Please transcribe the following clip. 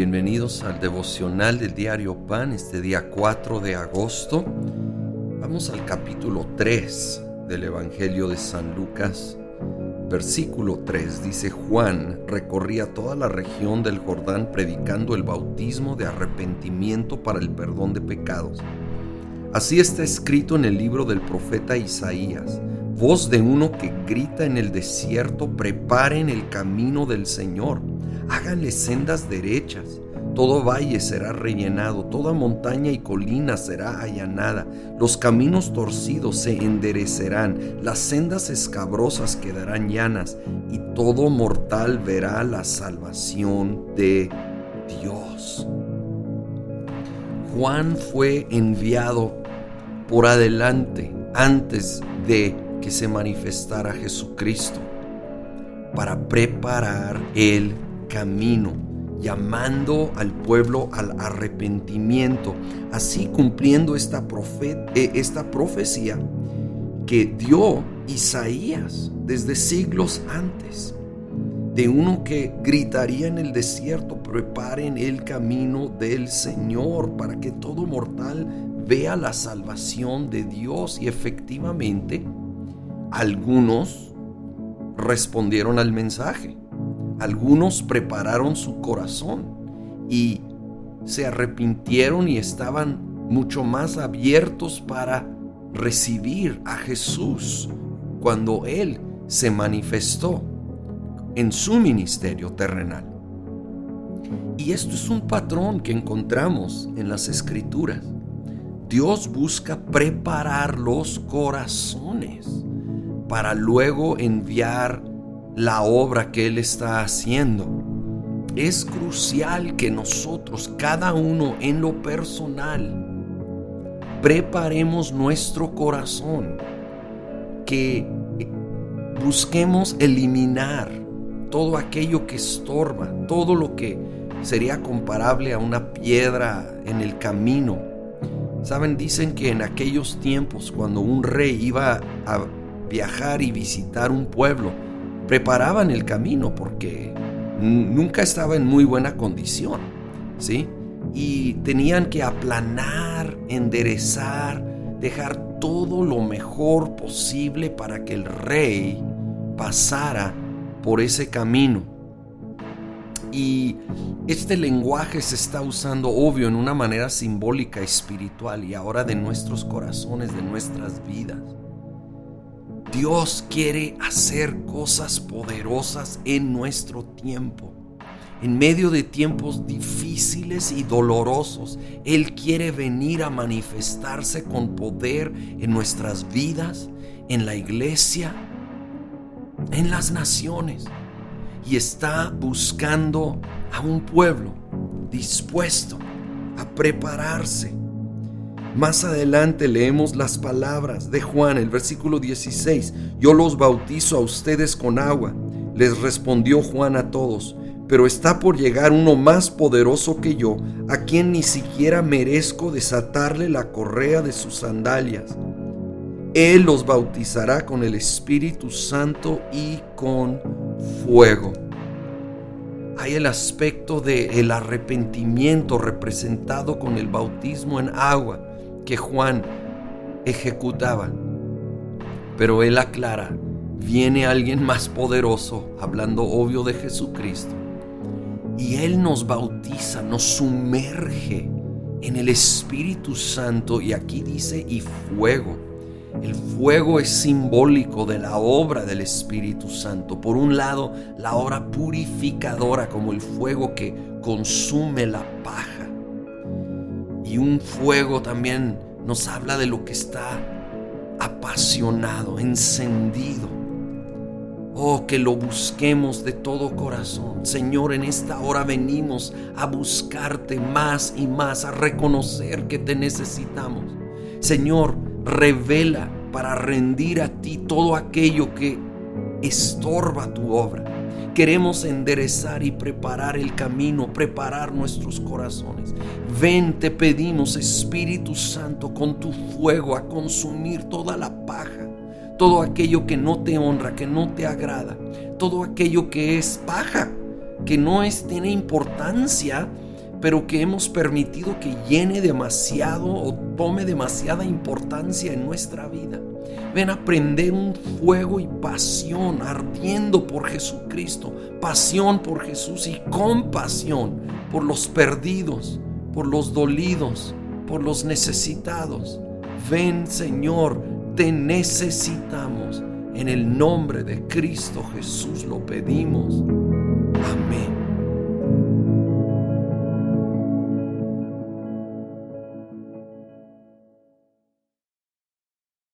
Bienvenidos al devocional del diario Pan, este día 4 de agosto. Vamos al capítulo 3 del Evangelio de San Lucas. Versículo 3 dice Juan recorría toda la región del Jordán predicando el bautismo de arrepentimiento para el perdón de pecados. Así está escrito en el libro del profeta Isaías, voz de uno que grita en el desierto, preparen el camino del Señor háganle sendas derechas. Todo valle será rellenado, toda montaña y colina será allanada, los caminos torcidos se enderecerán, las sendas escabrosas quedarán llanas, y todo mortal verá la salvación de Dios. Juan fue enviado por adelante antes de que se manifestara Jesucristo para preparar el camino, llamando al pueblo al arrepentimiento, así cumpliendo esta, eh, esta profecía que dio Isaías desde siglos antes, de uno que gritaría en el desierto, preparen el camino del Señor para que todo mortal vea la salvación de Dios y efectivamente algunos respondieron al mensaje. Algunos prepararon su corazón y se arrepintieron y estaban mucho más abiertos para recibir a Jesús cuando Él se manifestó en su ministerio terrenal. Y esto es un patrón que encontramos en las escrituras. Dios busca preparar los corazones para luego enviar la obra que Él está haciendo. Es crucial que nosotros, cada uno en lo personal, preparemos nuestro corazón, que busquemos eliminar todo aquello que estorba, todo lo que sería comparable a una piedra en el camino. Saben, dicen que en aquellos tiempos, cuando un rey iba a viajar y visitar un pueblo, preparaban el camino porque nunca estaba en muy buena condición, ¿sí? Y tenían que aplanar, enderezar, dejar todo lo mejor posible para que el rey pasara por ese camino. Y este lenguaje se está usando, obvio, en una manera simbólica, espiritual y ahora de nuestros corazones, de nuestras vidas. Dios quiere hacer cosas poderosas en nuestro tiempo. En medio de tiempos difíciles y dolorosos, Él quiere venir a manifestarse con poder en nuestras vidas, en la iglesia, en las naciones. Y está buscando a un pueblo dispuesto a prepararse más adelante leemos las palabras de Juan, el versículo 16. Yo los bautizo a ustedes con agua. Les respondió Juan a todos, pero está por llegar uno más poderoso que yo, a quien ni siquiera merezco desatarle la correa de sus sandalias. Él los bautizará con el Espíritu Santo y con fuego. Hay el aspecto del el arrepentimiento representado con el bautismo en agua que Juan ejecutaba. Pero él aclara, viene alguien más poderoso, hablando obvio de Jesucristo. Y Él nos bautiza, nos sumerge en el Espíritu Santo. Y aquí dice, y fuego. El fuego es simbólico de la obra del Espíritu Santo. Por un lado, la obra purificadora como el fuego que consume la paja y un fuego también nos habla de lo que está apasionado, encendido. Oh, que lo busquemos de todo corazón. Señor, en esta hora venimos a buscarte más y más, a reconocer que te necesitamos. Señor, revela para rendir a ti todo aquello que estorba tu obra. Queremos enderezar y preparar el camino, preparar nuestros corazones. Ven, te pedimos, Espíritu Santo, con tu fuego a consumir toda la paja, todo aquello que no te honra, que no te agrada, todo aquello que es paja, que no es, tiene importancia pero que hemos permitido que llene demasiado o tome demasiada importancia en nuestra vida. Ven a prender un fuego y pasión ardiendo por Jesucristo, pasión por Jesús y compasión por los perdidos, por los dolidos, por los necesitados. Ven Señor, te necesitamos. En el nombre de Cristo Jesús lo pedimos. Amén.